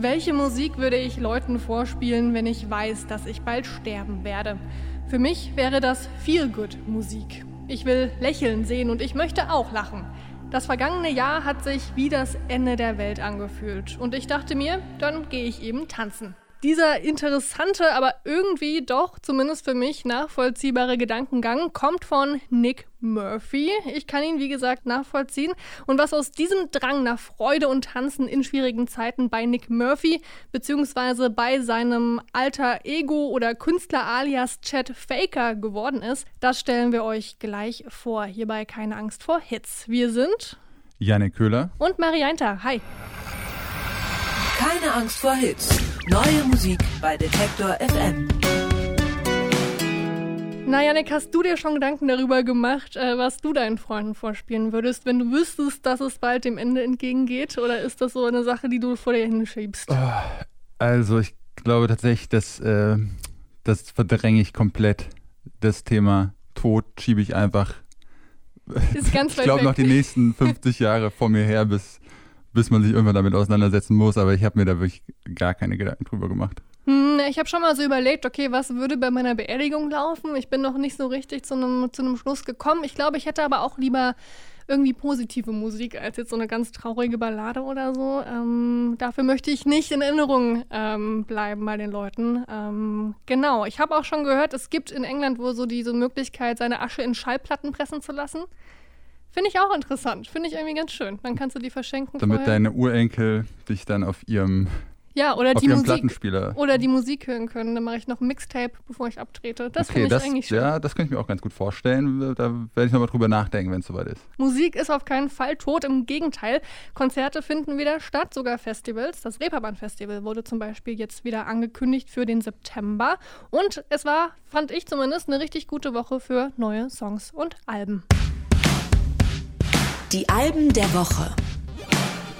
Welche Musik würde ich Leuten vorspielen, wenn ich weiß, dass ich bald sterben werde? Für mich wäre das Feel-Good-Musik. Ich will Lächeln sehen und ich möchte auch lachen. Das vergangene Jahr hat sich wie das Ende der Welt angefühlt und ich dachte mir, dann gehe ich eben tanzen. Dieser interessante, aber irgendwie doch, zumindest für mich, nachvollziehbare Gedankengang kommt von Nick Murphy. Ich kann ihn, wie gesagt, nachvollziehen. Und was aus diesem Drang nach Freude und Tanzen in schwierigen Zeiten bei Nick Murphy beziehungsweise bei seinem alter Ego oder Künstler alias Chad Faker geworden ist, das stellen wir euch gleich vor. Hierbei keine Angst vor Hits. Wir sind Janik Köhler und Marianta. Hi. Keine Angst vor Hits. Neue Musik bei Detektor FM. Na, Janik, hast du dir schon Gedanken darüber gemacht, äh, was du deinen Freunden vorspielen würdest, wenn du wüsstest, dass es bald dem Ende entgegengeht? Oder ist das so eine Sache, die du vor dir hinschiebst? Oh, also, ich glaube tatsächlich, dass äh, das verdränge ich komplett. Das Thema Tod schiebe ich einfach. Ist ganz ich glaube noch die nächsten 50 Jahre vor mir her, bis bis man sich irgendwann damit auseinandersetzen muss. Aber ich habe mir da wirklich gar keine Gedanken drüber gemacht. Hm, ich habe schon mal so überlegt, okay, was würde bei meiner Beerdigung laufen? Ich bin noch nicht so richtig zu einem, zu Schluss gekommen. Ich glaube, ich hätte aber auch lieber irgendwie positive Musik als jetzt so eine ganz traurige Ballade oder so. Ähm, dafür möchte ich nicht in Erinnerung ähm, bleiben bei den Leuten. Ähm, genau, ich habe auch schon gehört, es gibt in England wohl so diese Möglichkeit, seine Asche in Schallplatten pressen zu lassen. Finde ich auch interessant. Finde ich irgendwie ganz schön. Dann kannst du die verschenken. Damit vorher. deine Urenkel dich dann auf ihrem ja, oder auf die Musik Plattenspieler. oder die Musik hören können. Dann mache ich noch ein Mixtape, bevor ich abtrete. Das okay, finde ich eigentlich schön. Ja, das könnte ich mir auch ganz gut vorstellen. Da werde ich nochmal drüber nachdenken, wenn es soweit ist. Musik ist auf keinen Fall tot. Im Gegenteil, Konzerte finden wieder statt, sogar Festivals. Das Reeperbahn Festival wurde zum Beispiel jetzt wieder angekündigt für den September. Und es war, fand ich zumindest, eine richtig gute Woche für neue Songs und Alben. Die Alben der Woche.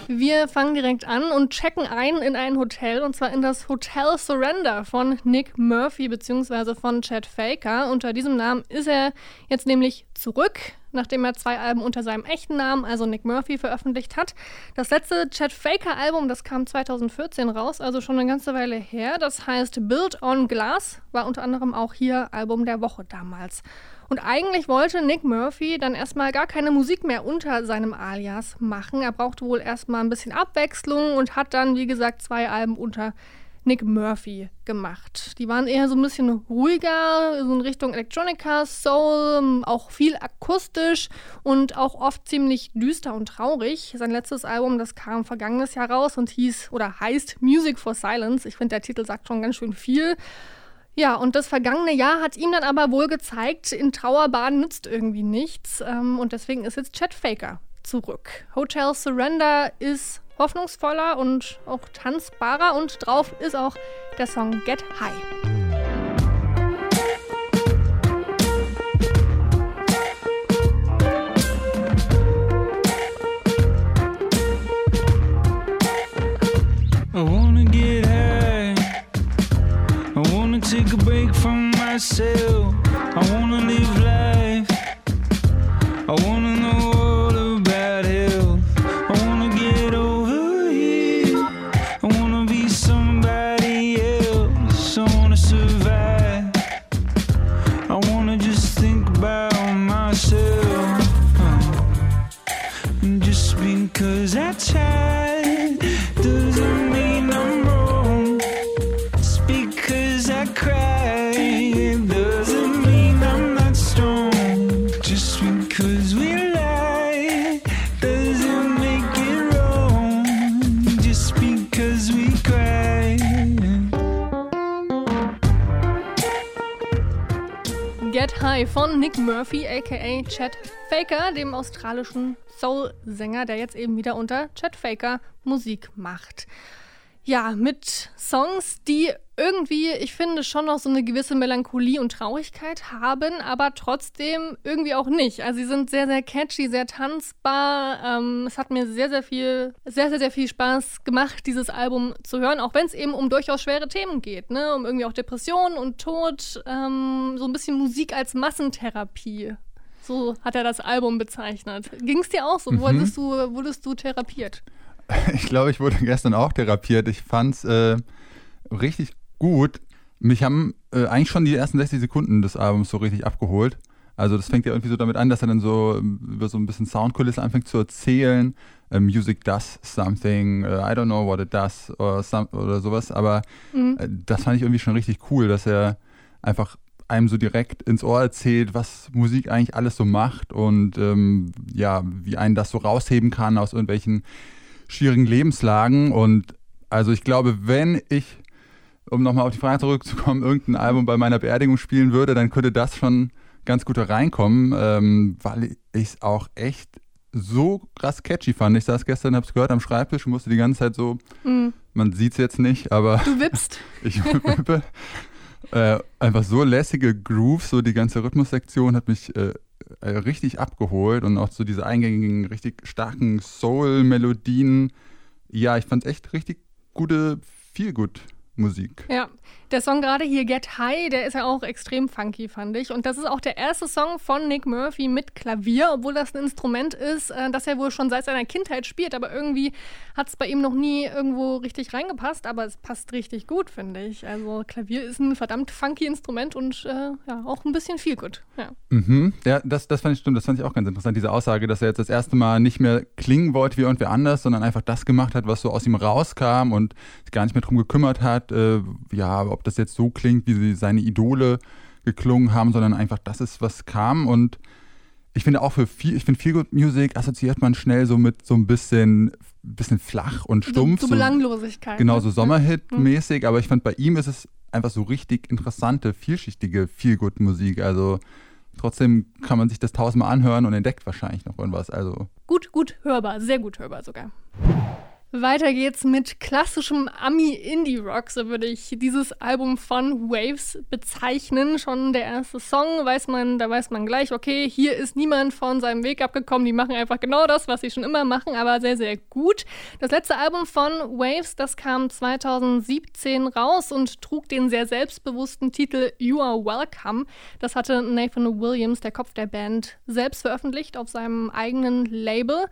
Wir fangen direkt an und checken ein in ein Hotel und zwar in das Hotel Surrender von Nick Murphy bzw. von Chad Faker. Unter diesem Namen ist er jetzt nämlich zurück, nachdem er zwei Alben unter seinem echten Namen, also Nick Murphy, veröffentlicht hat. Das letzte Chad Faker Album, das kam 2014 raus, also schon eine ganze Weile her. Das heißt Build on Glass, war unter anderem auch hier Album der Woche damals. Und eigentlich wollte Nick Murphy dann erstmal gar keine Musik mehr unter seinem Alias machen. Er brauchte wohl erstmal ein bisschen Abwechslung und hat dann, wie gesagt, zwei Alben unter Nick Murphy gemacht. Die waren eher so ein bisschen ruhiger, so in Richtung Electronica, Soul, auch viel akustisch und auch oft ziemlich düster und traurig. Sein letztes Album, das kam vergangenes Jahr raus und hieß oder heißt Music for Silence. Ich finde, der Titel sagt schon ganz schön viel. Ja, und das vergangene Jahr hat ihm dann aber wohl gezeigt, in Trauerbahn nützt irgendwie nichts. Ähm, und deswegen ist jetzt Chad Faker zurück. Hotel Surrender ist hoffnungsvoller und auch tanzbarer und drauf ist auch der Song Get High. Aka Chad Faker, dem australischen Soul-Sänger, der jetzt eben wieder unter Chad Faker Musik macht ja, mit Songs, die irgendwie, ich finde, schon noch so eine gewisse Melancholie und Traurigkeit haben, aber trotzdem irgendwie auch nicht. Also sie sind sehr, sehr catchy, sehr tanzbar. Ähm, es hat mir sehr, sehr viel, sehr, sehr, sehr viel Spaß gemacht, dieses Album zu hören, auch wenn es eben um durchaus schwere Themen geht, ne? Um irgendwie auch Depressionen und Tod, ähm, so ein bisschen Musik als Massentherapie. So hat er das Album bezeichnet. Ging es dir auch so? Mhm. Wurdest, du, wurdest du therapiert? Ich glaube, ich wurde gestern auch therapiert. Ich fand es äh, richtig gut. Mich haben äh, eigentlich schon die ersten 60 Sekunden des Albums so richtig abgeholt. Also das fängt ja irgendwie so damit an, dass er dann so ähm, über so ein bisschen Soundkulisse anfängt zu erzählen. Uh, music does something, uh, I don't know what it does oder, some, oder sowas. Aber mhm. äh, das fand ich irgendwie schon richtig cool, dass er einfach einem so direkt ins Ohr erzählt, was Musik eigentlich alles so macht und ähm, ja, wie einen das so rausheben kann aus irgendwelchen schwierigen Lebenslagen. Und also ich glaube, wenn ich, um nochmal auf die Frage zurückzukommen, irgendein Album bei meiner Beerdigung spielen würde, dann könnte das schon ganz gut reinkommen, ähm, weil ich es auch echt so krass catchy fand. Ich saß gestern, hab's gehört am Schreibtisch und musste die ganze Zeit so, mm. man sieht's jetzt nicht, aber. Du wippst. ich wippe. Äh, einfach so lässige Grooves, so die ganze Rhythmussektion hat mich äh, äh, richtig abgeholt und auch so diese eingängigen, richtig starken Soul-Melodien. Ja, ich fand's echt richtig gute, viel gut Musik. Ja, der Song gerade hier Get High, der ist ja auch extrem funky, fand ich. Und das ist auch der erste Song von Nick Murphy mit Klavier, obwohl das ein Instrument ist, äh, das er wohl schon seit seiner Kindheit spielt. Aber irgendwie hat es bei ihm noch nie irgendwo richtig reingepasst. Aber es passt richtig gut, finde ich. Also Klavier ist ein verdammt funky Instrument und äh, ja, auch ein bisschen viel gut. Ja, mhm. ja das, das fand ich stimmt. Das fand ich auch ganz interessant, diese Aussage, dass er jetzt das erste Mal nicht mehr klingen wollte wie irgendwer anders, sondern einfach das gemacht hat, was so aus ihm rauskam und sich gar nicht mehr drum gekümmert hat, äh, ja, ob das jetzt so klingt, wie sie seine Idole geklungen haben, sondern einfach das ist, was kam. Und ich finde auch für viel, ich finde Feel Good Music assoziiert man schnell so mit so ein bisschen, bisschen flach und stumpf. So, so Belanglosigkeit. Genau, ne? so Sommerhit-mäßig, mhm. aber ich fand bei ihm ist es einfach so richtig interessante, vielschichtige Feel Good Musik. Also trotzdem kann man sich das tausendmal anhören und entdeckt wahrscheinlich noch irgendwas. Also gut, gut hörbar, sehr gut hörbar sogar. Weiter geht's mit klassischem Ami-Indie-Rock, so würde ich dieses Album von Waves bezeichnen. Schon der erste Song weiß man, da weiß man gleich, okay, hier ist niemand von seinem Weg abgekommen, die machen einfach genau das, was sie schon immer machen, aber sehr, sehr gut. Das letzte Album von Waves, das kam 2017 raus und trug den sehr selbstbewussten Titel You Are Welcome. Das hatte Nathan Williams, der Kopf der Band, selbst veröffentlicht auf seinem eigenen Label.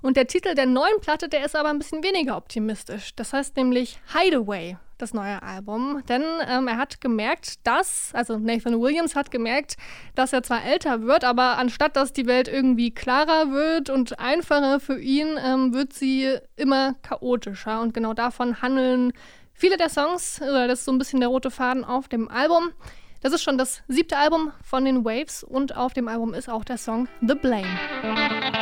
Und der Titel der neuen Platte, der ist aber ein bisschen weniger optimistisch. Das heißt nämlich Hideaway, das neue Album. Denn ähm, er hat gemerkt, dass, also Nathan Williams hat gemerkt, dass er zwar älter wird, aber anstatt dass die Welt irgendwie klarer wird und einfacher für ihn, ähm, wird sie immer chaotischer. Und genau davon handeln viele der Songs, oder das ist so ein bisschen der rote Faden auf dem Album. Das ist schon das siebte Album von den Waves und auf dem Album ist auch der Song The Blame.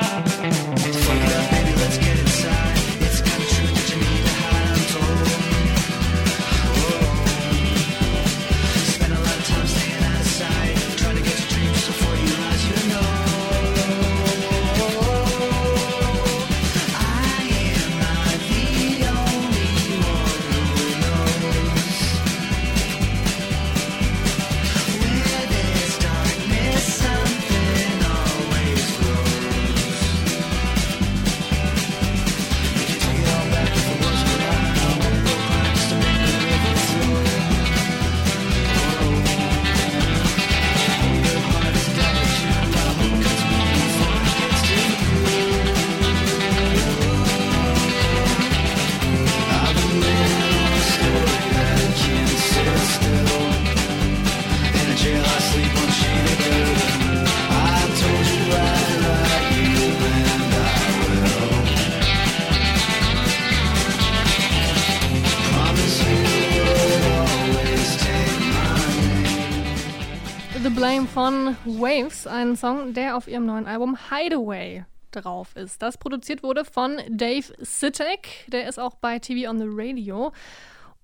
Blame von Waves, ein Song, der auf ihrem neuen Album Hideaway drauf ist. Das produziert wurde von Dave Sitek, der ist auch bei TV on the Radio.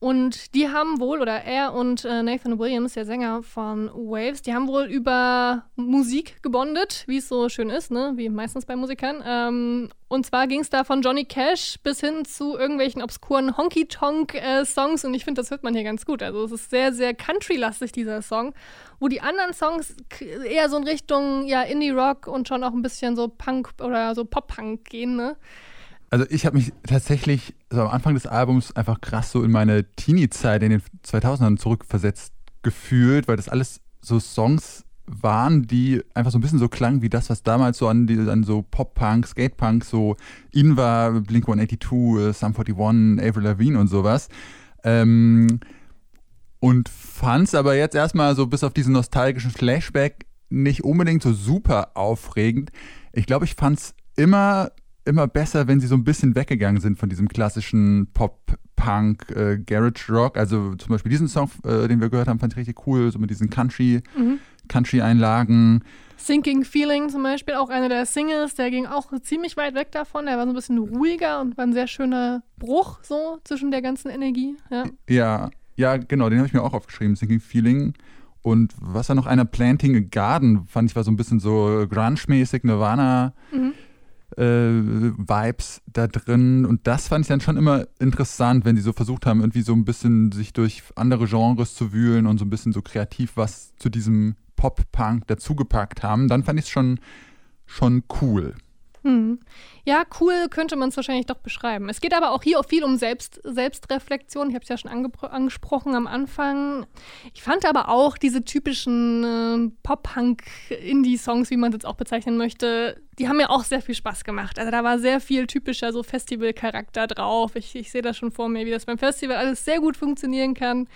Und die haben wohl, oder er und äh, Nathan Williams, der Sänger von Waves, die haben wohl über Musik gebondet, wie es so schön ist, ne? wie meistens bei Musikern. Ähm, und zwar ging es da von Johnny Cash bis hin zu irgendwelchen obskuren Honky-Tonk-Songs. Äh, und ich finde, das hört man hier ganz gut. Also es ist sehr, sehr country-lastig, dieser Song. Wo die anderen Songs eher so in Richtung ja, Indie-Rock und schon auch ein bisschen so Punk oder so Pop-Punk gehen, ne? Also ich habe mich tatsächlich so am Anfang des Albums einfach krass so in meine Teenie-Zeit in den 2000ern zurückversetzt gefühlt, weil das alles so Songs waren, die einfach so ein bisschen so klangen wie das, was damals so an, die, an so Pop-Punk, Skate-Punk so in war, Blink-182, Sum 41, Avril Lavigne und sowas. Ähm, und fand's aber jetzt erstmal so bis auf diesen nostalgischen Flashback nicht unbedingt so super aufregend. Ich glaube, ich fand's immer immer besser, wenn sie so ein bisschen weggegangen sind von diesem klassischen Pop, Punk, äh, Garage Rock. Also zum Beispiel diesen Song, äh, den wir gehört haben, fand ich richtig cool, so mit diesen Country, Mhm. Country-Einlagen. Sinking Feeling zum Beispiel, auch einer der Singles, der ging auch ziemlich weit weg davon. Der war so ein bisschen ruhiger und war ein sehr schöner Bruch so zwischen der ganzen Energie. Ja. Ja, ja, genau, den habe ich mir auch aufgeschrieben, Sinking Feeling. Und was war noch einer, Planting a Garden, fand ich war so ein bisschen so grunge-mäßig, Nirvana. Mhm. Äh, Vibes da drin. Und das fand ich dann schon immer interessant, wenn die so versucht haben, irgendwie so ein bisschen sich durch andere Genres zu wühlen und so ein bisschen so kreativ was zu diesem Pop-Punk dazugepackt haben. Dann fand ich es schon, schon cool. Hm. Ja, cool könnte man es wahrscheinlich doch beschreiben. Es geht aber auch hier auch viel um Selbst, Selbstreflexion. Ich habe es ja schon angesprochen am Anfang. Ich fand aber auch diese typischen äh, Pop-Punk-Indie-Songs, wie man es jetzt auch bezeichnen möchte, die haben mir auch sehr viel Spaß gemacht. Also da war sehr viel typischer so Festival-Charakter drauf. Ich, ich sehe das schon vor mir, wie das beim Festival alles sehr gut funktionieren kann.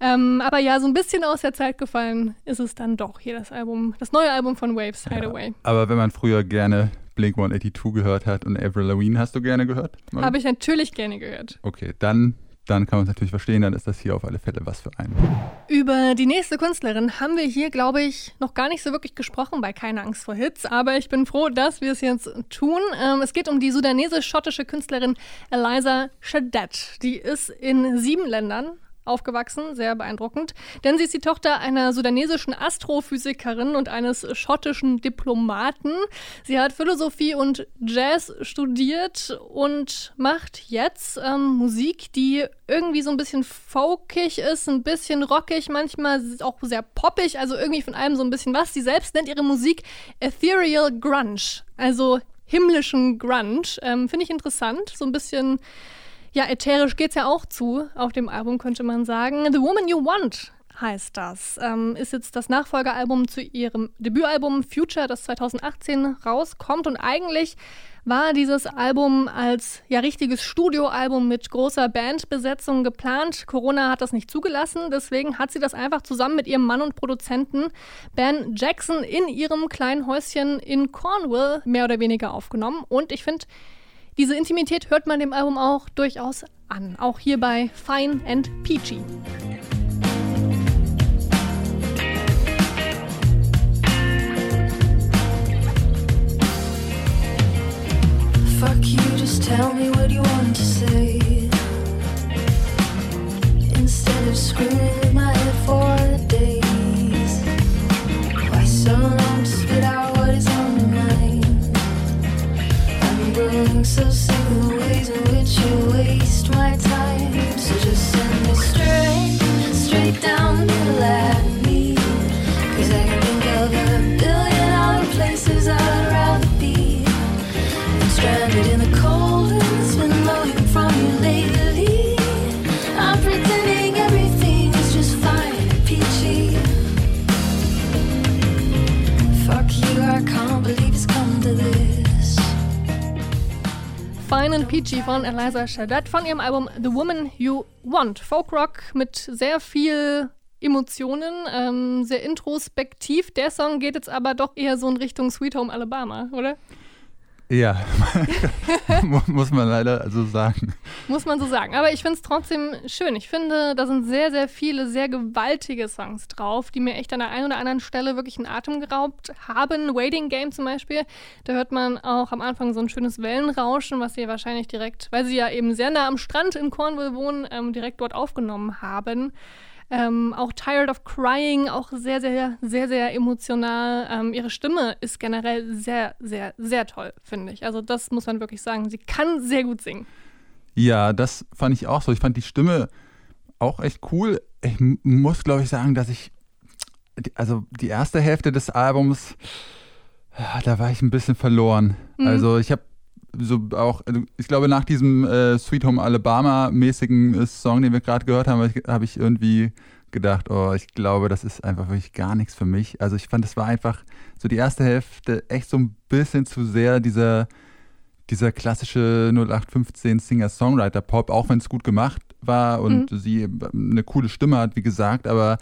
Ähm, aber ja, so ein bisschen aus der Zeit gefallen ist es dann doch hier das Album, das neue Album von Waves, Hideaway. Aber wenn man früher gerne Blink 182 gehört hat und Avril Lavigne hast du gerne gehört? Habe ich natürlich gerne gehört. Okay, dann, dann kann man es natürlich verstehen, dann ist das hier auf alle Fälle was für einen. Über die nächste Künstlerin haben wir hier, glaube ich, noch gar nicht so wirklich gesprochen bei Keine Angst vor Hits, aber ich bin froh, dass wir es jetzt tun. Ähm, es geht um die sudanesisch-schottische Künstlerin Eliza Shadet. Die ist in sieben Ländern aufgewachsen, sehr beeindruckend, denn sie ist die Tochter einer sudanesischen Astrophysikerin und eines schottischen Diplomaten. Sie hat Philosophie und Jazz studiert und macht jetzt ähm, Musik, die irgendwie so ein bisschen folkig ist, ein bisschen rockig, manchmal auch sehr poppig, also irgendwie von allem so ein bisschen was. Sie selbst nennt ihre Musik Ethereal Grunge, also himmlischen Grunge. Ähm, Finde ich interessant, so ein bisschen ja, ätherisch geht's ja auch zu auf dem Album, könnte man sagen. The Woman You Want heißt das. Ähm, ist jetzt das Nachfolgealbum zu ihrem Debütalbum Future, das 2018 rauskommt. Und eigentlich war dieses Album als ja richtiges Studioalbum mit großer Bandbesetzung geplant. Corona hat das nicht zugelassen, deswegen hat sie das einfach zusammen mit ihrem Mann und Produzenten Ben Jackson in ihrem kleinen Häuschen in Cornwall mehr oder weniger aufgenommen. Und ich finde, diese Intimität hört man dem Album auch durchaus an, auch hier bei Fine and Peachy. Fuck you, just tell me what you want to say. Instead of screaming with my head for days. Why so long straight, straight down the middle And Peachy von Eliza Shadat von ihrem Album The Woman You Want. Folkrock mit sehr viel Emotionen, ähm, sehr introspektiv. Der Song geht jetzt aber doch eher so in Richtung Sweet Home Alabama, oder? Ja, mu- muss man leider so sagen. Muss man so sagen. Aber ich finde es trotzdem schön. Ich finde, da sind sehr, sehr viele, sehr gewaltige Songs drauf, die mir echt an der einen oder anderen Stelle wirklich einen Atem geraubt haben. Waiting Game zum Beispiel, da hört man auch am Anfang so ein schönes Wellenrauschen, was sie wahrscheinlich direkt, weil sie ja eben sehr nah am Strand in Cornwall wohnen, ähm, direkt dort aufgenommen haben. Ähm, auch Tired of Crying, auch sehr, sehr, sehr, sehr emotional. Ähm, ihre Stimme ist generell sehr, sehr, sehr toll, finde ich. Also das muss man wirklich sagen. Sie kann sehr gut singen. Ja, das fand ich auch so. Ich fand die Stimme auch echt cool. Ich muss, glaube ich, sagen, dass ich, also die erste Hälfte des Albums, ja, da war ich ein bisschen verloren. Mhm. Also ich habe so auch, also ich glaube, nach diesem äh, Sweet Home Alabama-mäßigen äh, Song, den wir gerade gehört haben, habe ich, irgendwie gedacht, oh, ich glaube, das ist einfach wirklich gar nichts für mich. Also ich fand, es war einfach so die erste Hälfte echt so ein bisschen zu sehr dieser, dieser klassische 0815 Singer-Songwriter-Pop, auch wenn es gut gemacht war und mhm. sie eine coole Stimme hat, wie gesagt, aber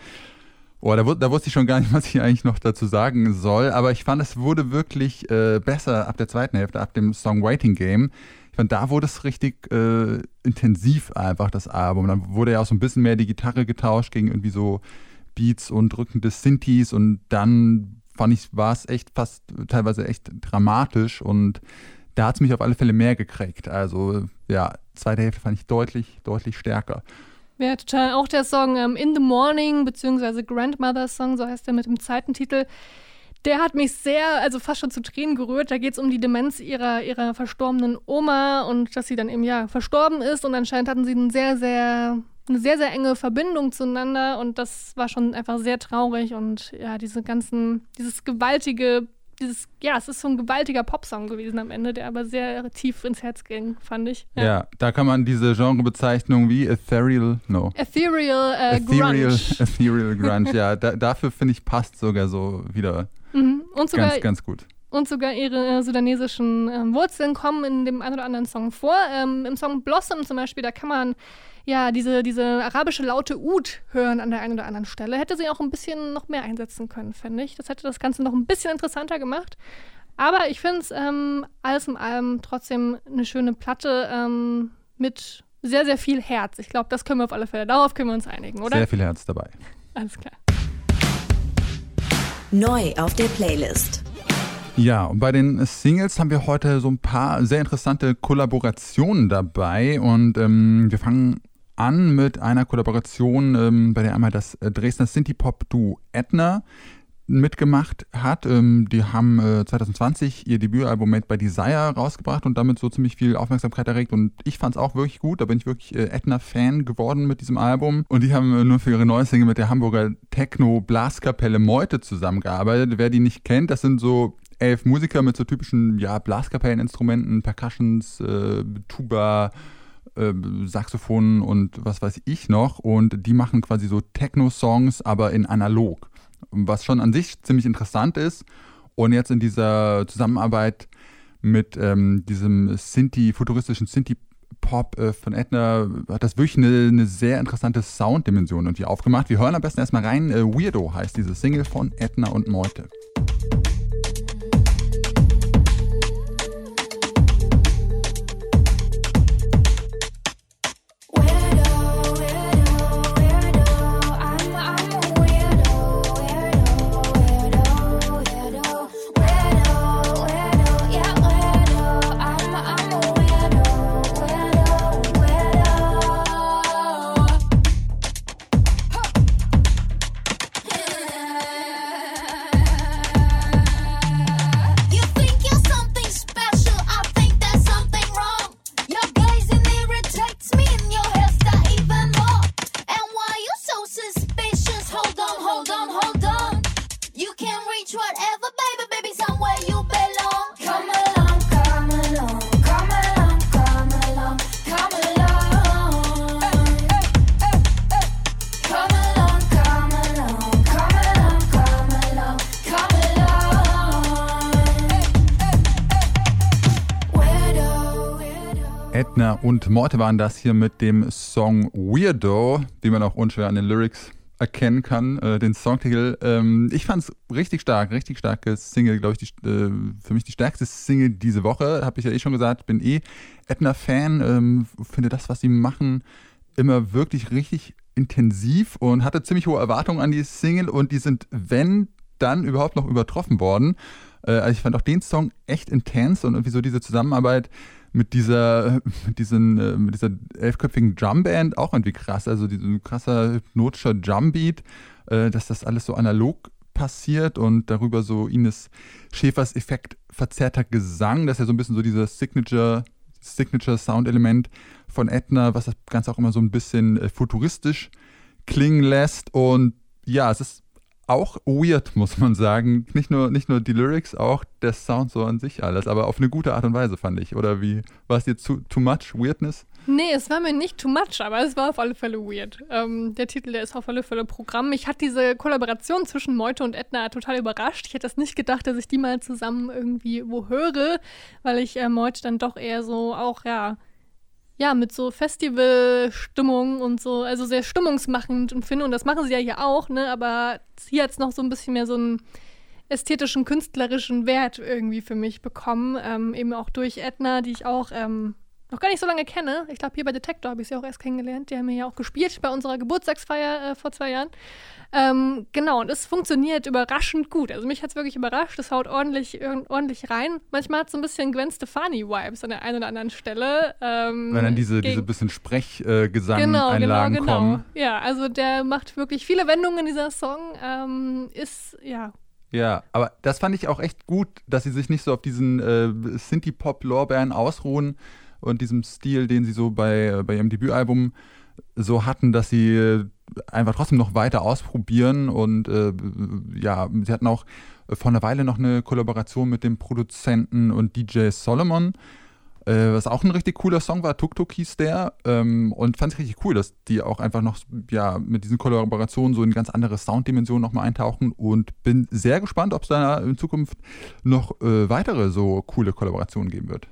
oh, da, da, wusste ich schon gar nicht, was ich eigentlich noch dazu sagen soll. Aber ich fand, es wurde wirklich äh, besser ab der zweiten Hälfte, ab dem Songwriting Game ich fand, da wurde es richtig äh, intensiv einfach, das Album. Dann wurde ja auch so ein bisschen mehr die Gitarre getauscht gegen irgendwie so Beats und drückende Synthes und dann fand ich, war es echt fast teilweise echt dramatisch und da hat es mich auf alle Fälle mehr gekriegt. Also ja, zweite Hälfte fand ich deutlich, deutlich stärker. Ja, total. Auch der Song ähm, In the Morning, beziehungsweise Grandmother's Song, so heißt er mit dem zweiten Titel, der hat mich sehr, also fast schon zu Tränen gerührt. Da geht es um die Demenz ihrer, ihrer verstorbenen Oma und dass sie dann eben ja verstorben ist. Und anscheinend hatten sie eine sehr, sehr, eine sehr, sehr enge Verbindung zueinander. Und das war schon einfach sehr traurig. Und ja, diese ganzen, dieses gewaltige, dieses, ja, es ist so ein gewaltiger Popsong gewesen am Ende, der aber sehr tief ins Herz ging, fand ich. Ja, ja da kann man diese Genrebezeichnung wie Ethereal, no. Ethereal, äh, Ethereal Grunge. Ethereal Grunge, ja. Da, dafür finde ich passt sogar so wieder Mhm. Und sogar, ganz, ganz gut. Und sogar ihre äh, sudanesischen äh, Wurzeln kommen in dem einen oder anderen Song vor. Ähm, Im Song Blossom zum Beispiel, da kann man ja diese, diese arabische laute Ud hören an der einen oder anderen Stelle. Hätte sie auch ein bisschen noch mehr einsetzen können, finde ich. Das hätte das Ganze noch ein bisschen interessanter gemacht. Aber ich finde es ähm, alles in allem trotzdem eine schöne Platte ähm, mit sehr, sehr viel Herz. Ich glaube, das können wir auf alle Fälle. Darauf können wir uns einigen, oder? Sehr viel Herz dabei. Alles klar. Neu auf der Playlist. Ja, und bei den Singles haben wir heute so ein paar sehr interessante Kollaborationen dabei und ähm, wir fangen an mit einer Kollaboration, ähm, bei der einmal das äh, Dresdner Synthie-Pop-Duo Edna mitgemacht hat. Ähm, die haben äh, 2020 ihr Debütalbum Made by Desire rausgebracht und damit so ziemlich viel Aufmerksamkeit erregt. Und ich fand es auch wirklich gut. Da bin ich wirklich äh, Edna-Fan geworden mit diesem Album. Und die haben äh, nur für ihre neue Single mit der Hamburger Techno-Blaskapelle Meute zusammengearbeitet. Wer die nicht kennt, das sind so elf Musiker mit so typischen ja, Blaskapelleninstrumenten, Percussions, äh, Tuba, äh, Saxophonen und was weiß ich noch. Und die machen quasi so Techno-Songs, aber in analog was schon an sich ziemlich interessant ist. Und jetzt in dieser Zusammenarbeit mit ähm, diesem Sinti, futuristischen Sinti-Pop äh, von Edna hat das wirklich eine, eine sehr interessante Sounddimension irgendwie aufgemacht. Wir hören am besten erstmal rein. Äh, Weirdo heißt diese Single von Edna und Meute. Und Morte waren das hier mit dem Song Weirdo, wie man auch unschwer an den Lyrics erkennen kann, äh, den Songtitel. Ähm, ich fand es richtig stark, richtig starkes Single, glaube ich, die, äh, für mich die stärkste Single diese Woche. Habe ich ja eh schon gesagt, bin eh Edna-Fan, ähm, finde das, was sie machen, immer wirklich richtig intensiv und hatte ziemlich hohe Erwartungen an die Single und die sind, wenn, dann überhaupt noch übertroffen worden. Äh, also ich fand auch den Song echt intens und irgendwie so diese Zusammenarbeit mit dieser, mit diesen, äh, mit dieser elfköpfigen Drumband auch irgendwie krass. Also ein krasser hypnotischer Drumbeat, äh, dass das alles so analog passiert und darüber so Ines Schäfers Effekt verzerrter Gesang, das ist ja so ein bisschen so dieser Signature, Signature Sound-Element von Edna, was das Ganze auch immer so ein bisschen äh, futuristisch klingen lässt. Und ja, es ist auch weird, muss man sagen. Nicht nur, nicht nur die Lyrics, auch der Sound so an sich alles, aber auf eine gute Art und Weise, fand ich. Oder wie, war es dir too, too much Weirdness? Nee, es war mir nicht too much, aber es war auf alle Fälle weird. Ähm, der Titel, der ist auf alle Fälle Programm. Mich hat diese Kollaboration zwischen Meute und Edna total überrascht. Ich hätte das nicht gedacht, dass ich die mal zusammen irgendwie wo höre, weil ich äh, Meute dann doch eher so auch, ja, ja, mit so Festivalstimmung und so, also sehr stimmungsmachend und finde, und das machen sie ja hier auch, ne, aber hier hat es noch so ein bisschen mehr so einen ästhetischen, künstlerischen Wert irgendwie für mich bekommen, ähm, eben auch durch Edna, die ich auch ähm, noch gar nicht so lange kenne. Ich glaube, hier bei Detector habe ich sie auch erst kennengelernt. Die haben mir ja auch gespielt bei unserer Geburtstagsfeier äh, vor zwei Jahren. Ähm, genau, und es funktioniert überraschend gut. Also mich hat es wirklich überrascht. Es haut ordentlich, ordentlich rein. Manchmal hat es so ein bisschen Gwen Stefani-Vibes an der einen oder anderen Stelle. Ähm, Wenn dann diese, diese bisschen Sprechgesang-Einlagen genau, genau, genau. kommen. Ja, also der macht wirklich viele Wendungen, dieser Song. Ähm, ist, ja, Ja, aber das fand ich auch echt gut, dass sie sich nicht so auf diesen äh, Synthie-Pop-Lorbeeren ausruhen und diesem Stil, den sie so bei, bei ihrem Debütalbum so hatten, dass sie äh, einfach trotzdem noch weiter ausprobieren und äh, ja, sie hatten auch vor einer Weile noch eine Kollaboration mit dem Produzenten und DJ Solomon, äh, was auch ein richtig cooler Song war, Tuk Tuk hieß der ähm, und fand ich richtig cool, dass die auch einfach noch ja, mit diesen Kollaborationen so in ganz andere Sounddimensionen nochmal eintauchen und bin sehr gespannt, ob es da in Zukunft noch äh, weitere so coole Kollaborationen geben wird.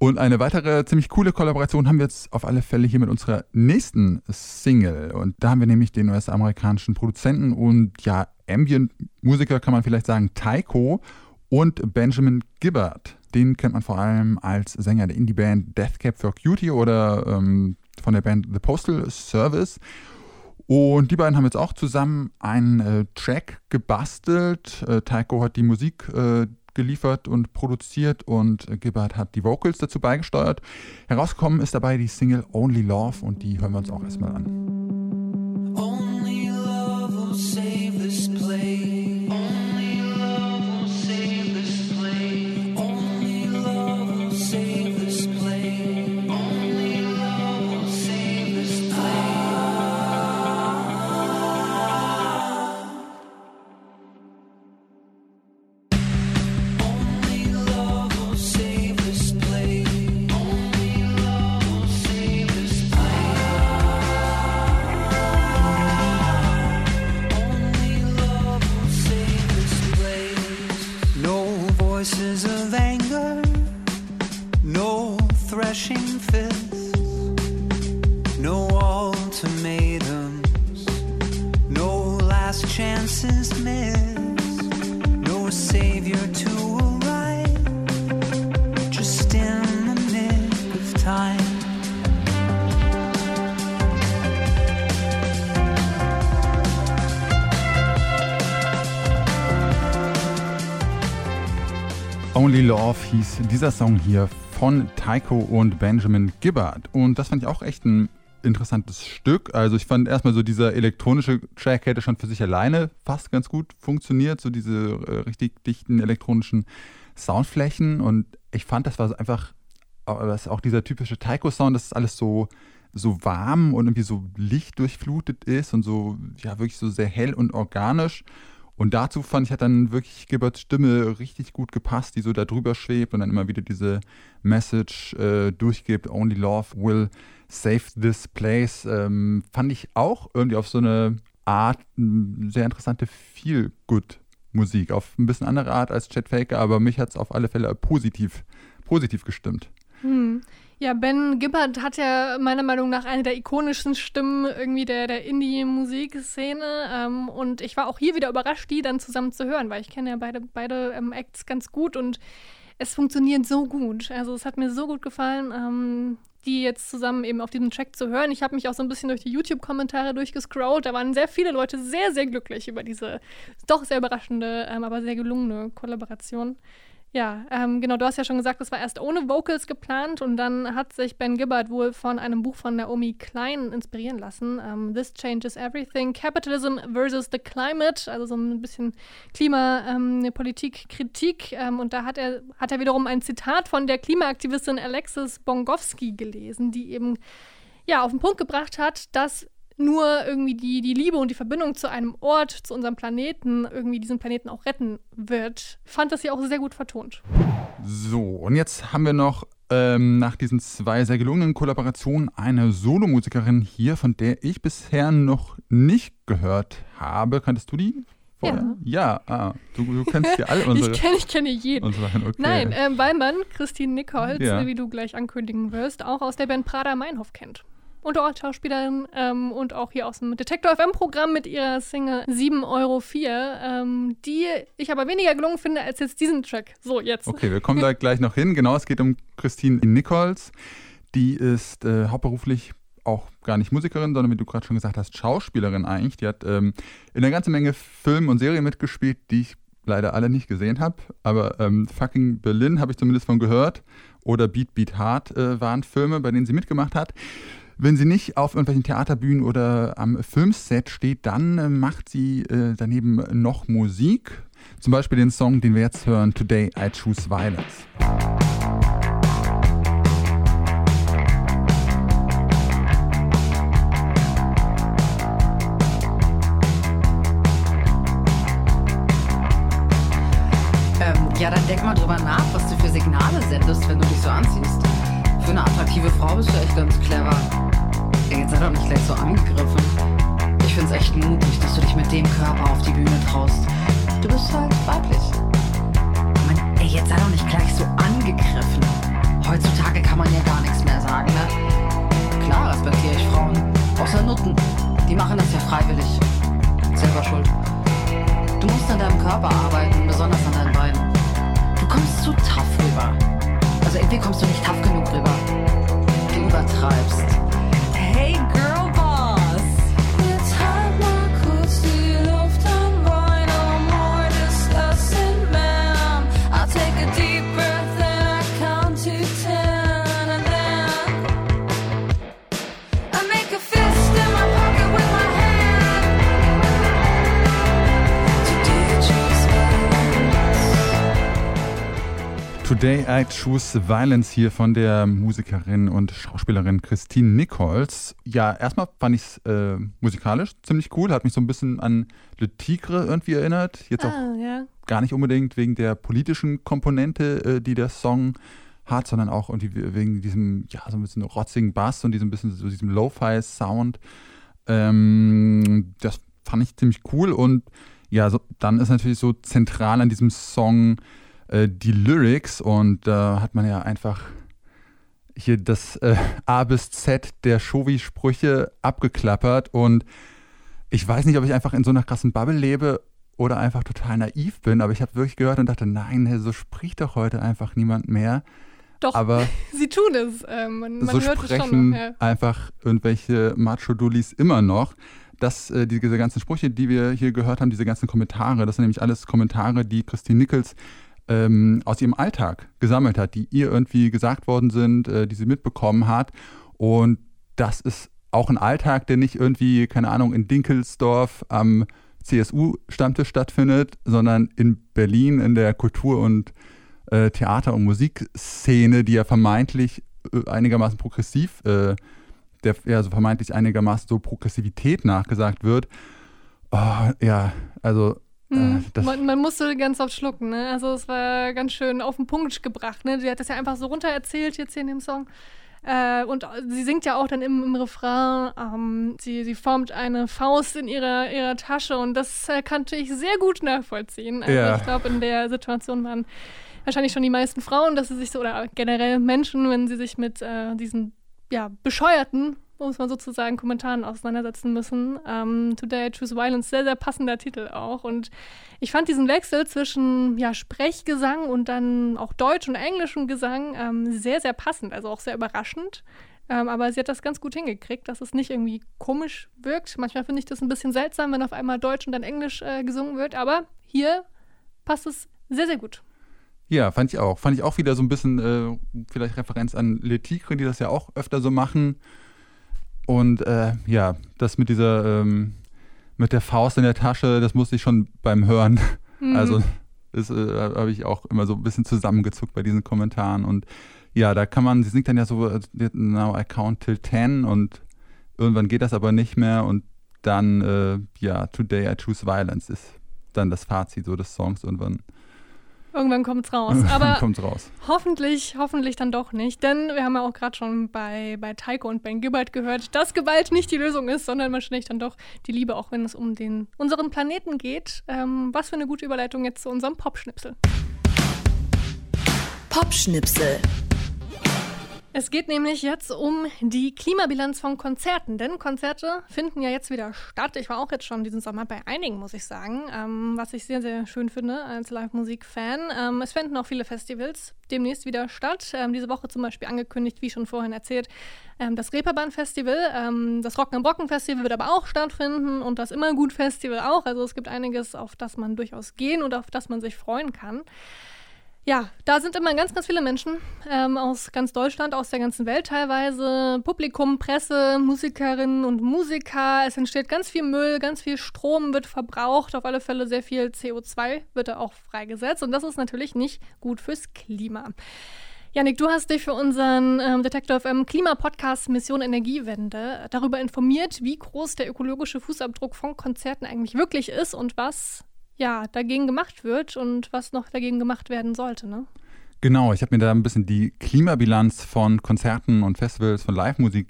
Und eine weitere ziemlich coole Kollaboration haben wir jetzt auf alle Fälle hier mit unserer nächsten Single. Und da haben wir nämlich den US-amerikanischen Produzenten und ja, Ambient-Musiker kann man vielleicht sagen, Taiko und Benjamin Gibbard. Den kennt man vor allem als Sänger der Indie-Band Death Cab for Cutie oder ähm, von der Band The Postal Service. Und die beiden haben jetzt auch zusammen einen äh, Track gebastelt. Äh, Taiko hat die Musik äh, geliefert und produziert und Gibbard hat die Vocals dazu beigesteuert. Herausgekommen ist dabei die Single Only Love und die hören wir uns auch erstmal an. Only Love hieß dieser Song hier von Taiko und Benjamin Gibbard. Und das fand ich auch echt ein interessantes Stück. Also ich fand erstmal so dieser elektronische Track hätte schon für sich alleine fast ganz gut funktioniert, so diese äh, richtig dichten elektronischen Soundflächen. Und ich fand, das war einfach, äh, das auch dieser typische Taiko-Sound, das ist alles so so warm und irgendwie so lichtdurchflutet ist und so, ja, wirklich so sehr hell und organisch. Und dazu fand ich, hat dann wirklich Gibberts Stimme richtig gut gepasst, die so da drüber schwebt und dann immer wieder diese Message äh, durchgibt, Only Love will save this place. Ähm, fand ich auch irgendwie auf so eine Art m, sehr interessante Feel-Good-Musik. Auf ein bisschen andere Art als Chet Faker, aber mich hat es auf alle Fälle positiv, positiv gestimmt. Hm. Ja, Ben Gibbard hat ja meiner Meinung nach eine der ikonischsten Stimmen irgendwie der, der Indie-Musikszene. Ähm, und ich war auch hier wieder überrascht, die dann zusammen zu hören, weil ich kenne ja beide, beide ähm, Acts ganz gut und es funktioniert so gut. Also es hat mir so gut gefallen, ähm, die jetzt zusammen eben auf diesem Track zu hören. Ich habe mich auch so ein bisschen durch die YouTube-Kommentare durchgescrollt. Da waren sehr viele Leute sehr, sehr glücklich über diese doch sehr überraschende, ähm, aber sehr gelungene Kollaboration. Ja, ähm, genau, du hast ja schon gesagt, das war erst ohne Vocals geplant und dann hat sich Ben Gibbard wohl von einem Buch von Naomi Klein inspirieren lassen. Ähm, This Changes Everything, Capitalism versus the Climate, also so ein bisschen Klimapolitik-Kritik. Ähm, und da hat er, hat er wiederum ein Zitat von der Klimaaktivistin Alexis Bongowski gelesen, die eben ja, auf den Punkt gebracht hat, dass nur irgendwie die, die Liebe und die Verbindung zu einem Ort, zu unserem Planeten, irgendwie diesen Planeten auch retten wird. Fand das hier auch sehr gut vertont. So, und jetzt haben wir noch ähm, nach diesen zwei sehr gelungenen Kollaborationen eine Solomusikerin hier, von der ich bisher noch nicht gehört habe. Kanntest du die? Vorher? Ja, ah, du, du kennst ja alle unsere. ich kenne ich kenne jeden. unsere okay. Nein, ähm, weil man Christine Nichols, Ja. wie du gleich ankündigen wirst, auch aus der Band Prada Meinhof kennt. Und auch als Schauspielerin ähm, und auch hier aus dem Detektor FM-Programm mit ihrer Single 7,04 Euro, ähm, die ich aber weniger gelungen finde als jetzt diesen Track. So, jetzt. Okay, wir kommen da gleich noch hin. Genau, es geht um Christine Nichols. Die ist äh, hauptberuflich auch gar nicht Musikerin, sondern wie du gerade schon gesagt hast, Schauspielerin eigentlich. Die hat ähm, in einer ganzen Menge Filmen und Serien mitgespielt, die ich leider alle nicht gesehen habe. Aber ähm, Fucking Berlin habe ich zumindest von gehört. Oder Beat Beat Hard äh, waren Filme, bei denen sie mitgemacht hat. Wenn sie nicht auf irgendwelchen Theaterbühnen oder am Filmset steht, dann äh, macht sie äh, daneben noch Musik. Zum Beispiel den Song, den wir jetzt hören, Today I Choose Violence. Ähm, ja, dann denk mal drüber nach, was du für Signale sendest, wenn du dich so anziehst. Für eine attraktive Frau bist du echt ganz clever. Ey, jetzt sei doch nicht gleich so angegriffen. Ich find's echt mutig, dass du dich mit dem Körper auf die Bühne traust. Du bist halt weiblich. Mann, ey, jetzt sei doch nicht gleich so angegriffen. Heutzutage kann man ja gar nichts mehr sagen, ne? Klar respektiere ich Frauen. Außer Nutten. Die machen das ja freiwillig. Selber schuld. Du musst an deinem Körper arbeiten, besonders an deinen Beinen. Du kommst zu tough rüber. Also irgendwie kommst du nicht tough genug rüber. Du übertreibst. Hey Girl Today I Choose Violence hier von der Musikerin und Schauspielerin Christine Nichols. Ja, erstmal fand ich es äh, musikalisch ziemlich cool, hat mich so ein bisschen an Le Tigre irgendwie erinnert. Jetzt auch Ah, ja. gar nicht unbedingt wegen der politischen Komponente, äh, die der Song hat, sondern auch irgendwie wegen diesem, ja, so ein bisschen rotzigen Bass und diesem bisschen so diesem Lo-Fi-Sound. Ähm, das fand ich ziemlich cool und ja, so, dann ist natürlich so zentral an diesem Song äh, die Lyrics und da hat man ja einfach hier das äh, A bis Z der Shovi-Sprüche abgeklappert und ich weiß nicht, ob ich einfach in so einer krassen Bubble lebe oder einfach total naiv bin, aber ich habe wirklich gehört und dachte, nein, so spricht doch heute einfach niemand mehr. Doch, Aber sie tun es. Ähm, man man so hört es sprechen schon noch. Ja. einfach irgendwelche Macho-Dullis immer noch. Das, äh, diese ganzen Sprüche, die wir hier gehört haben, diese ganzen Kommentare, das sind nämlich alles Kommentare, die Christine Nichols ähm, aus ihrem Alltag gesammelt hat, die ihr irgendwie gesagt worden sind, äh, die sie mitbekommen hat. Und das ist auch ein Alltag, der nicht irgendwie, keine Ahnung, in Dinkelsdorf am CSU-Stammtisch stattfindet, sondern in Berlin in der Kultur- und äh, Theater- und Musikszene, die ja vermeintlich äh, einigermaßen progressiv, äh, der ja so vermeintlich einigermaßen so Progressivität nachgesagt wird. Oh, ja, also Hm, das, man, man musste ganz oft schlucken, ne? Also es war ganz schön auf den Punkt gebracht, ne? Sie hat das ja einfach so runter erzählt jetzt hier in dem Song. Äh, und sie singt ja auch dann im, im Refrain, ähm, sie, sie formt eine Faust in ihrer, ihrer Tasche und das äh, konnte ich sehr gut nachvollziehen. Also Ja. ich glaube, in der Situation waren wahrscheinlich schon die meisten Frauen, dass sie sich so, oder generell Menschen, wenn sie sich mit äh, diesen ja, bescheuerten, muss man sozusagen, Kommentaren auseinandersetzen müssen. Ähm, Today I Choose Violence, sehr, sehr passender Titel auch. Und ich fand diesen Wechsel zwischen ja, Sprechgesang und dann auch Deutsch und englischem Gesang ähm, sehr, sehr passend, also auch sehr überraschend. Ähm, aber sie hat das ganz gut hingekriegt, dass es nicht irgendwie komisch wirkt. Manchmal finde ich das ein bisschen seltsam, wenn auf einmal Deutsch und dann Englisch äh, gesungen wird. Aber hier passt es sehr, sehr gut. ja, fand ich auch. Fand ich auch wieder so ein bisschen äh, vielleicht Referenz an Le Tigre, die das ja auch öfter so machen. Und äh, ja, das mit dieser, ähm, mit der Faust in der Tasche, das musste ich schon beim Hören. Mhm. Also das äh, habe ich auch immer so ein bisschen zusammengezuckt bei diesen Kommentaren. Und ja, da kann man, sie singt dann ja so, äh, now I count till ten und Irgendwann geht das aber nicht mehr und dann, äh, ja, Today I Choose Violence ist dann das Fazit so des Songs. Irgendwann, Irgendwann kommt's raus. irgendwann Aber kommt's raus. hoffentlich, hoffentlich dann doch nicht. Denn wir haben ja auch gerade schon bei, bei Taiko und Ben Gibbard gehört, dass Gewalt nicht die Lösung ist, sondern wahrscheinlich dann doch die Liebe, auch wenn es um den, unseren Planeten geht. Ähm, was für eine gute Überleitung jetzt zu unserem Popschnipsel. Popschnipsel. Es geht nämlich jetzt um die Klimabilanz von Konzerten, denn Konzerte finden ja jetzt wieder statt. Ich war auch jetzt schon diesen Sommer bei einigen, muss ich sagen, ähm, was ich sehr, sehr schön finde als Live-Musik-Fan. Ähm, es finden auch viele Festivals demnächst wieder statt. Ähm, diese Woche zum Beispiel angekündigt, wie schon vorhin erzählt, ähm, das Reeperbahn-Festival. Ähm, das Rock am Brocken-Festival wird aber auch stattfinden und das Immergut-Festival auch. Also es gibt einiges, auf das man durchaus gehen und auf das man sich freuen kann. Ja, da sind immer ganz, ganz viele Menschen ähm, aus ganz Deutschland, aus der ganzen Welt teilweise. Publikum, Presse, Musikerinnen und Musiker. Es entsteht ganz viel Müll, ganz viel Strom wird verbraucht. Auf alle Fälle sehr viel CO2 wird da auch freigesetzt. Und das ist natürlich nicht gut fürs Klima. Janik, du hast dich für unseren ähm, Detektor FM Klimapodcast Mission Energiewende darüber informiert, wie groß der ökologische Fußabdruck von Konzerten eigentlich wirklich ist und was ja dagegen gemacht wird und was noch dagegen gemacht werden sollte. Ne? Genau, ich habe mir da ein bisschen die Klimabilanz von Konzerten und Festivals, von Live-Musik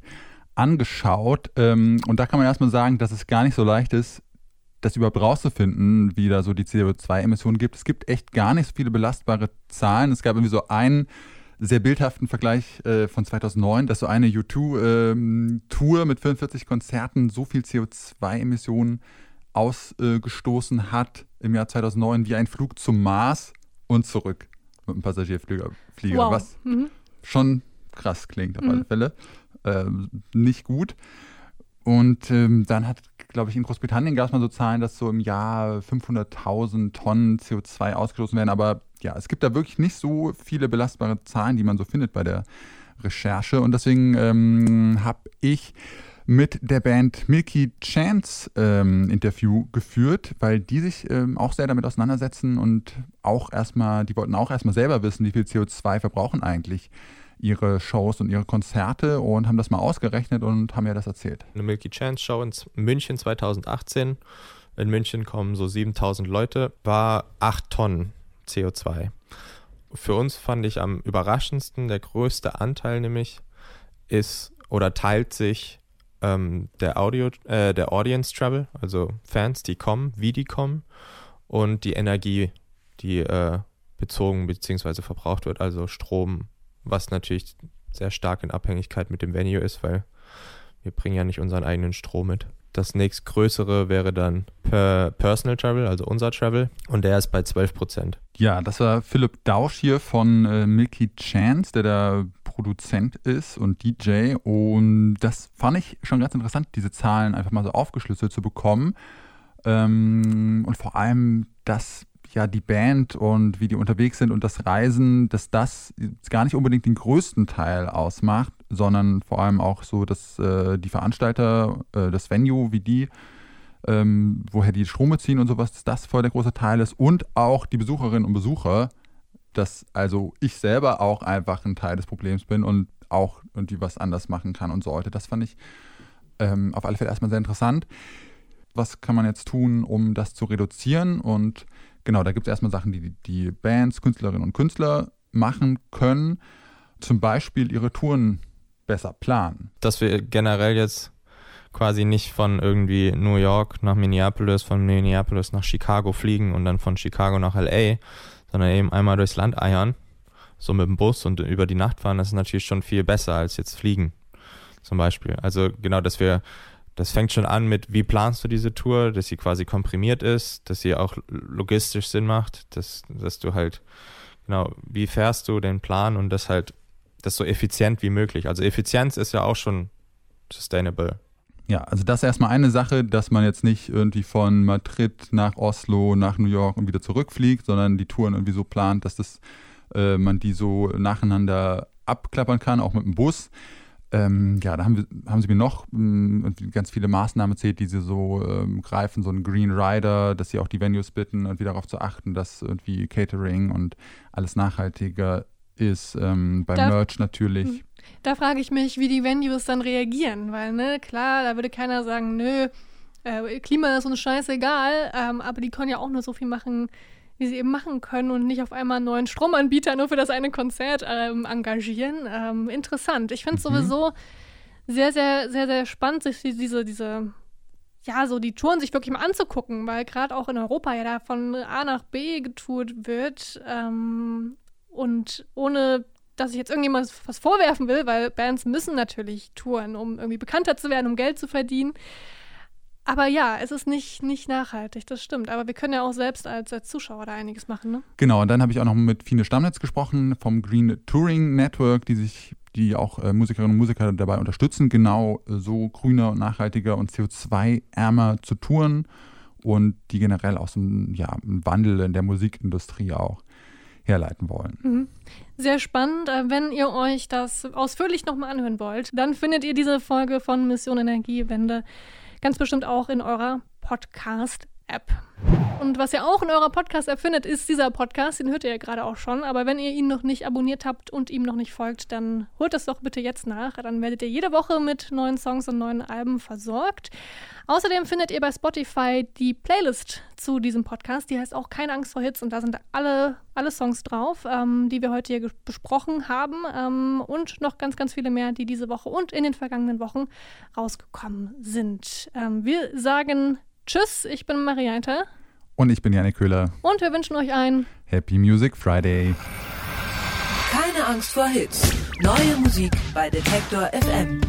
angeschaut. Ähm, und da kann man erstmal sagen, dass es gar nicht so leicht ist, das überhaupt rauszufinden, wie da so die CO2-Emissionen gibt. Es gibt echt gar nicht so viele belastbare Zahlen. Es gab irgendwie so einen sehr bildhaften Vergleich äh, von 2009, dass so eine U2-Tour mit 45 Konzerten so viel CO2-Emissionen ausgestoßen hat im Jahr 2009 wie ein Flug zum Mars und zurück mit einem Passagierflieger, Flieger, Wow. was Mhm. schon krass klingt auf Mhm. alle Fälle. Ähm, nicht gut. Und ähm, dann hat, glaube ich, in Großbritannien gab es mal so Zahlen, dass so im Jahr 500.000 Tonnen CO2 ausgestoßen werden. Aber ja, es gibt da wirklich nicht so viele belastbare Zahlen, die man so findet bei der Recherche. Und deswegen ähm, habe ich mit der Band Milky Chance ähm, Interview geführt, weil die sich ähm, auch sehr damit auseinandersetzen und auch erstmal, die wollten auch erstmal selber wissen, wie viel CO2 verbrauchen eigentlich ihre Shows und ihre Konzerte und haben das mal ausgerechnet und haben mir das erzählt. eine Milky Chance Show in München 2018. In München kommen so 7000 Leute, war 8 Tonnen CO2. Für uns fand ich am überraschendsten, der größte Anteil nämlich ist oder teilt sich ähm, der Audio, äh, der Audience Travel, also Fans, die kommen, wie die kommen und die Energie, die äh, bezogen bzw. verbraucht wird, also Strom, was natürlich sehr stark in Abhängigkeit mit dem Venue ist, weil wir bringen ja nicht unseren eigenen Strom mit. Das nächstgrößere wäre dann per Personal Travel, also unser Travel, und der ist bei 12 Prozent. Ja, das war Philipp Dausch hier von äh, Milky Chance, der da Produzent ist und DJ. Und das fand ich schon ganz interessant, diese Zahlen einfach mal so aufgeschlüsselt zu bekommen. Ähm, und vor allem, dass ja die Band und wie die unterwegs sind und das Reisen, dass das gar nicht unbedingt den größten Teil ausmacht, sondern vor allem auch so, dass äh, die Veranstalter, äh, das Venue, wie die ähm, woher die Strome ziehen und sowas, dass das voll der große Teil ist und auch die Besucherinnen und Besucher, dass also ich selber auch einfach ein Teil des Problems bin und auch irgendwie was anders machen kann und sollte. Das fand ich ähm, auf alle Fälle erstmal sehr interessant. Was kann man jetzt tun, um das zu reduzieren? Und genau, da gibt es erstmal Sachen, die die Bands, Künstlerinnen und Künstler machen können. Zum Beispiel ihre Touren besser planen. Dass wir generell jetzt quasi nicht von irgendwie New York nach Minneapolis, von Minneapolis nach Chicago fliegen und dann von Chicago nach LA, sondern eben einmal durchs Land eiern, so mit dem Bus und über die Nacht fahren, das ist natürlich schon viel besser als jetzt fliegen, zum Beispiel. Also genau, dass wir, das fängt schon an mit, wie planst du diese Tour, dass sie quasi komprimiert ist, dass sie auch logistisch Sinn macht, dass, dass du halt, genau, wie fährst du den Plan und das halt, das so effizient wie möglich. Also Effizienz ist ja auch schon sustainable. Ja, also das ist erstmal eine Sache, dass man jetzt nicht irgendwie von Madrid nach Oslo, nach New York und wieder zurückfliegt, sondern die Touren irgendwie so plant, dass das, äh, man die so nacheinander abklappern kann, auch mit dem Bus. Ähm, ja, da haben, wir, haben sie mir noch mh, irgendwie ganz viele Maßnahmen erzählt, die sie so ähm, greifen, so ein Green Rider, dass sie auch die Venues bitten, irgendwie darauf zu achten, dass irgendwie Catering und alles nachhaltiger ist, ähm, beim Merch natürlich. Da frage ich mich, wie die Venues dann reagieren, weil, ne, klar, da würde keiner sagen, nö, äh, Klima ist uns scheißegal, ähm, aber die können ja auch nur so viel machen, wie sie eben machen können und nicht auf einmal einen neuen Stromanbieter nur für das eine Konzert ähm, engagieren. Ähm, interessant. Ich finde es Mhm. sowieso sehr, sehr, sehr, sehr spannend, sich diese, diese, ja, so die Touren sich wirklich mal anzugucken, weil gerade auch in Europa ja da von A nach B getourt wird ähm, und ohne dass ich jetzt irgendjemand was vorwerfen will, weil Bands müssen natürlich touren, um irgendwie bekannter zu werden, um Geld zu verdienen. Aber ja, es ist nicht, nicht nachhaltig, das stimmt. Aber wir können ja auch selbst als, als Zuschauer da einiges machen, ne? Genau, und dann habe ich auch noch mit Fine Stammnetz gesprochen vom Green Touring Network, die sich, die auch äh, Musikerinnen und Musiker dabei unterstützen, genau äh, so grüner und nachhaltiger und CO2-ärmer zu touren und die generell auch so einen, ja, einen Wandel in der Musikindustrie auch herleiten wollen. Sehr spannend. Äh, Wenn ihr euch das ausführlich nochmal anhören wollt, dann findet ihr diese Folge von Mission Energiewende ganz bestimmt auch in eurer Podcast-App. Und was ihr auch in eurer Podcast-App findet, ist dieser Podcast. Den hört ihr ja gerade auch schon. Aber wenn ihr ihn noch nicht abonniert habt und ihm noch nicht folgt, dann holt das doch bitte jetzt nach. Dann werdet ihr jede Woche mit neuen Songs und neuen Alben versorgt. Außerdem findet ihr bei Spotify die Playlist zu diesem Podcast. Die heißt auch Keine Angst vor Hits und da sind alle, alle Songs drauf, ähm, die wir heute hier besprochen haben ähm, und noch ganz, ganz viele mehr, die diese Woche und in den vergangenen Wochen rausgekommen sind. Ähm, wir sagen Tschüss, ich bin Marianne Und ich bin Janik Köhler. und wir wünschen euch ein Happy Music Friday. Keine Angst vor Hits. Neue Musik bei Detektor FM.